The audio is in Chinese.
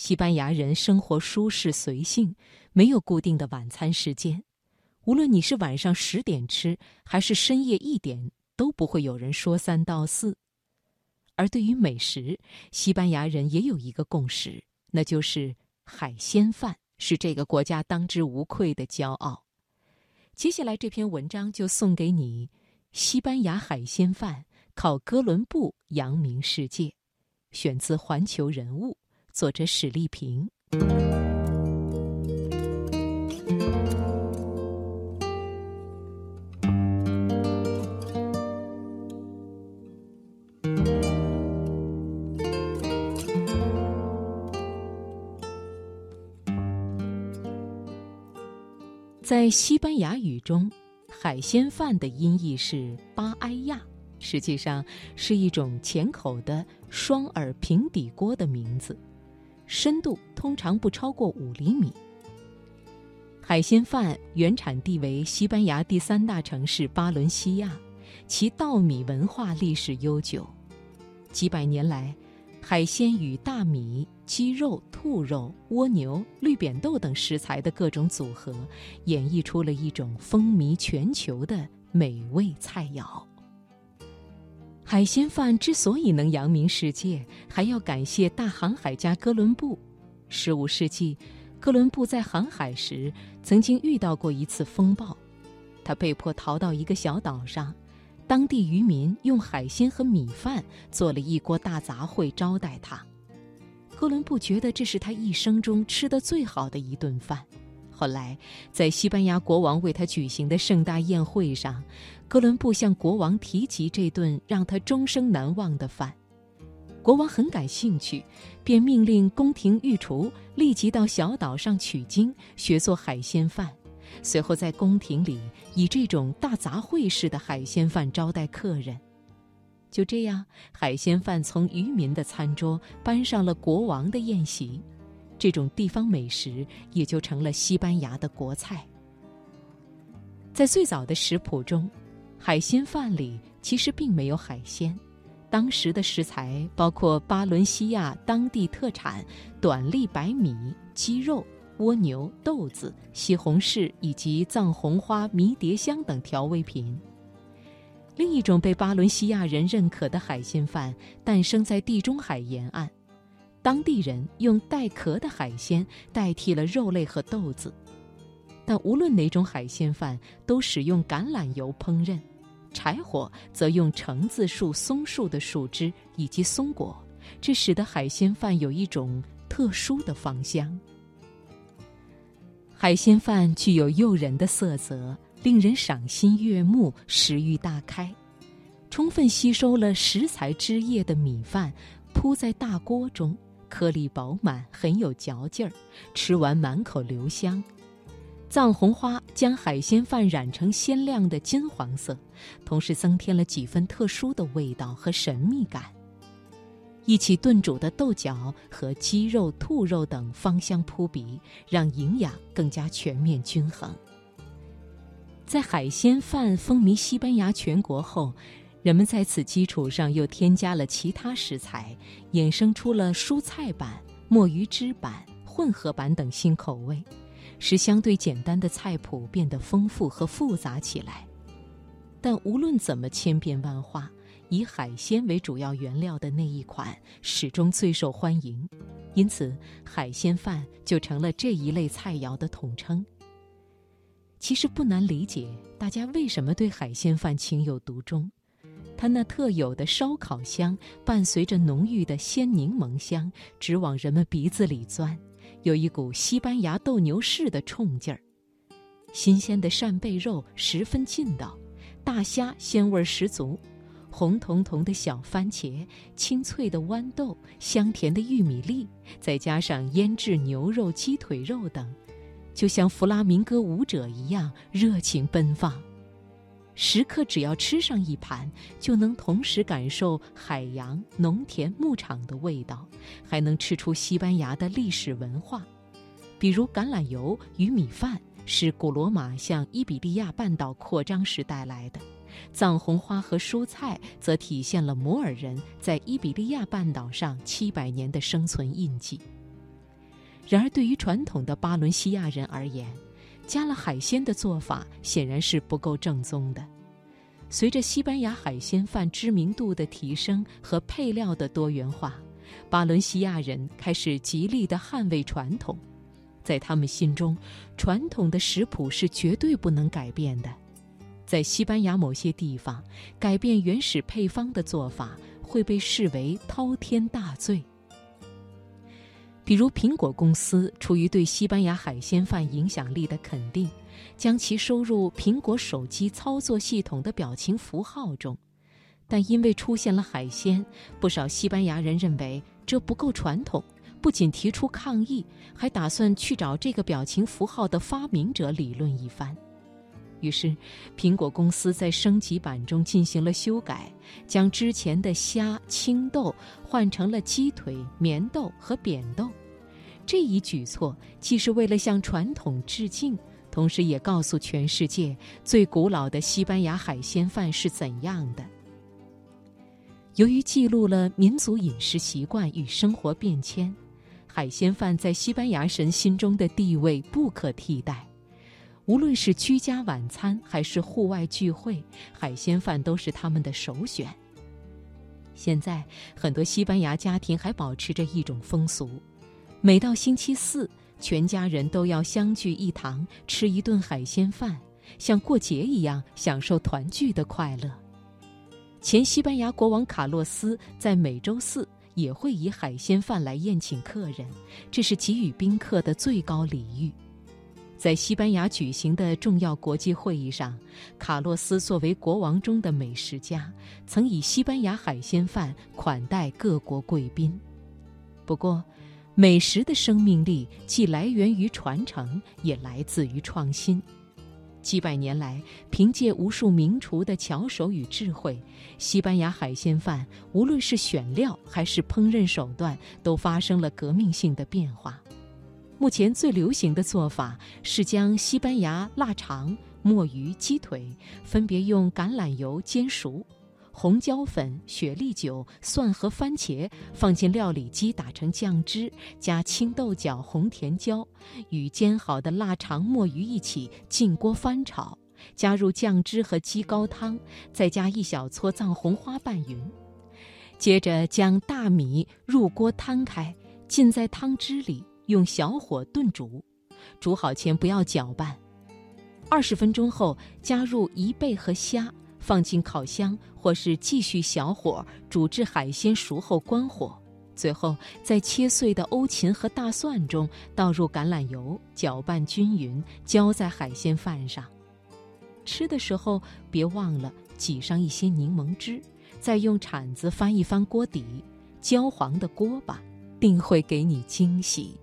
西班牙人生活舒适随性，没有固定的晚餐时间。无论你是晚上十点吃，还是深夜一点，都不会有人说三道四。而对于美食，西班牙人也有一个共识，那就是海鲜饭是这个国家当之无愧的骄傲。接下来这篇文章就送给你：西班牙海鲜饭靠哥伦布扬名世界，选自《环球人物》，作者史丽萍。在西班牙语中，海鲜饭的音译是巴埃亚，实际上是一种浅口的双耳平底锅的名字，深度通常不超过五厘米。海鲜饭原产地为西班牙第三大城市巴伦西亚，其稻米文化历史悠久，几百年来。海鲜与大米、鸡肉、兔肉、蜗牛、绿扁豆等食材的各种组合，演绎出了一种风靡全球的美味菜肴。海鲜饭之所以能扬名世界，还要感谢大航海家哥伦布。十五世纪，哥伦布在航海时曾经遇到过一次风暴，他被迫逃到一个小岛上。当地渔民用海鲜和米饭做了一锅大杂烩招待他。哥伦布觉得这是他一生中吃的最好的一顿饭。后来，在西班牙国王为他举行的盛大宴会上，哥伦布向国王提及这顿让他终生难忘的饭。国王很感兴趣，便命令宫廷御厨立即到小岛上取经，学做海鲜饭。随后，在宫廷里以这种大杂烩式的海鲜饭招待客人。就这样，海鲜饭从渔民的餐桌搬上了国王的宴席，这种地方美食也就成了西班牙的国菜。在最早的食谱中，海鲜饭里其实并没有海鲜，当时的食材包括巴伦西亚当地特产短粒白米、鸡肉。蜗牛、豆子、西红柿以及藏红花、迷迭香等调味品。另一种被巴伦西亚人认可的海鲜饭诞生在地中海沿岸，当地人用带壳的海鲜代替了肉类和豆子。但无论哪种海鲜饭都使用橄榄油烹饪，柴火则用橙子树、松树的树枝以及松果，这使得海鲜饭有一种特殊的芳香。海鲜饭具有诱人的色泽，令人赏心悦目，食欲大开。充分吸收了食材汁液的米饭，铺在大锅中，颗粒饱满，很有嚼劲儿，吃完满口留香。藏红花将海鲜饭染成鲜亮的金黄色，同时增添了几分特殊的味道和神秘感。一起炖煮的豆角和鸡肉、兔肉等芳香扑鼻，让营养更加全面均衡。在海鲜饭风靡西班牙全国后，人们在此基础上又添加了其他食材，衍生出了蔬菜版、墨鱼汁版、混合版等新口味，使相对简单的菜谱变得丰富和复杂起来。但无论怎么千变万化，以海鲜为主要原料的那一款始终最受欢迎，因此海鲜饭就成了这一类菜肴的统称。其实不难理解，大家为什么对海鲜饭情有独钟。它那特有的烧烤香，伴随着浓郁的鲜柠檬香，直往人们鼻子里钻，有一股西班牙斗牛士的冲劲儿。新鲜的扇贝肉十分劲道，大虾鲜味十足。红彤彤的小番茄，清脆的豌豆，香甜的玉米粒，再加上腌制牛肉、鸡腿肉等，就像弗拉明戈舞者一样热情奔放。食客只要吃上一盘，就能同时感受海洋、农田、牧场的味道，还能吃出西班牙的历史文化，比如橄榄油与米饭是古罗马向伊比利亚半岛扩张时带来的。藏红花和蔬菜则体现了摩尔人在伊比利亚半岛上七百年的生存印记。然而，对于传统的巴伦西亚人而言，加了海鲜的做法显然是不够正宗的。随着西班牙海鲜饭知名度的提升和配料的多元化，巴伦西亚人开始极力的捍卫传统。在他们心中，传统的食谱是绝对不能改变的。在西班牙某些地方，改变原始配方的做法会被视为滔天大罪。比如，苹果公司出于对西班牙海鲜饭影响力的肯定，将其收入苹果手机操作系统的表情符号中。但因为出现了海鲜，不少西班牙人认为这不够传统，不仅提出抗议，还打算去找这个表情符号的发明者理论一番。于是，苹果公司在升级版中进行了修改，将之前的虾、青豆换成了鸡腿、棉豆和扁豆。这一举措既是为了向传统致敬，同时也告诉全世界最古老的西班牙海鲜饭是怎样的。由于记录了民族饮食习惯与生活变迁，海鲜饭在西班牙人心中的地位不可替代。无论是居家晚餐还是户外聚会，海鲜饭都是他们的首选。现在，很多西班牙家庭还保持着一种风俗。每到星期四，全家人都要相聚一堂，吃一顿海鲜饭，像过节一样享受团聚的快乐。前西班牙国王卡洛斯在每周四也会以海鲜饭来宴请客人，这是给予宾客的最高礼遇。在西班牙举行的重要国际会议上，卡洛斯作为国王中的美食家，曾以西班牙海鲜饭款待各国贵宾。不过，美食的生命力既来源于传承，也来自于创新。几百年来，凭借无数名厨的巧手与智慧，西班牙海鲜饭无论是选料还是烹饪手段，都发生了革命性的变化。目前最流行的做法是将西班牙腊肠、墨鱼、鸡腿分别用橄榄油煎熟。红椒粉、雪莉酒、蒜和番茄放进料理机打成酱汁，加青豆角、红甜椒，与煎好的腊肠、墨鱼一起进锅翻炒，加入酱汁和鸡高汤，再加一小撮藏红花拌匀。接着将大米入锅摊开，浸在汤汁里，用小火炖煮。煮好前不要搅拌。二十分钟后，加入贻贝和虾。放进烤箱，或是继续小火煮至海鲜熟后关火。最后，在切碎的欧芹和大蒜中倒入橄榄油，搅拌均匀，浇在海鲜饭上。吃的时候别忘了挤上一些柠檬汁，再用铲子翻一翻锅底，焦黄的锅巴定会给你惊喜。